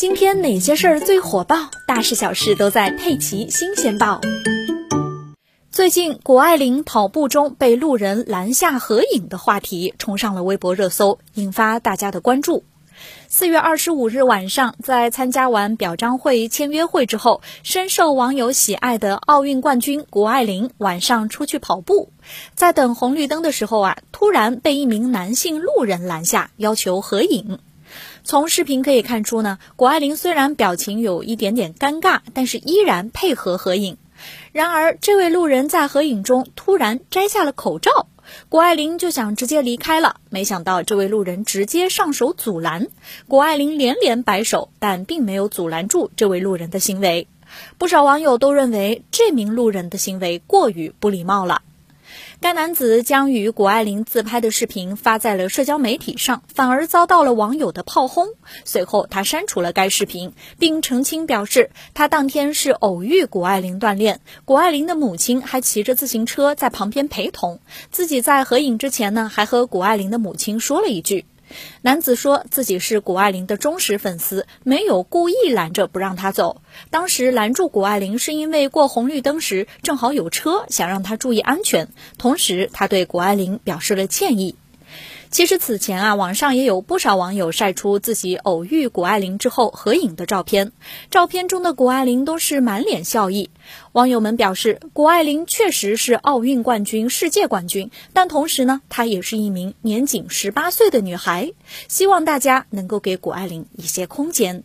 今天哪些事儿最火爆？大事小事都在《佩奇新鲜报》。最近，谷爱凌跑步中被路人拦下合影的话题冲上了微博热搜，引发大家的关注。四月二十五日晚上，在参加完表彰会、签约会之后，深受网友喜爱的奥运冠军谷爱凌晚上出去跑步，在等红绿灯的时候啊，突然被一名男性路人拦下，要求合影。从视频可以看出呢，谷爱凌虽然表情有一点点尴尬，但是依然配合合影。然而，这位路人在合影中突然摘下了口罩，谷爱凌就想直接离开了，没想到这位路人直接上手阻拦，谷爱凌连连摆手，但并没有阻拦住这位路人的行为。不少网友都认为这名路人的行为过于不礼貌了。该男子将与谷爱凌自拍的视频发在了社交媒体上，反而遭到了网友的炮轰。随后，他删除了该视频，并澄清表示，他当天是偶遇谷爱凌锻炼，谷爱凌的母亲还骑着自行车在旁边陪同。自己在合影之前呢，还和谷爱凌的母亲说了一句。男子说自己是谷爱凌的忠实粉丝，没有故意拦着不让她走。当时拦住谷爱凌是因为过红绿灯时正好有车，想让她注意安全。同时，他对谷爱凌表示了歉意。其实此前啊，网上也有不少网友晒出自己偶遇谷爱凌之后合影的照片，照片中的谷爱凌都是满脸笑意。网友们表示，谷爱凌确实是奥运冠军、世界冠军，但同时呢，她也是一名年仅十八岁的女孩，希望大家能够给谷爱凌一些空间。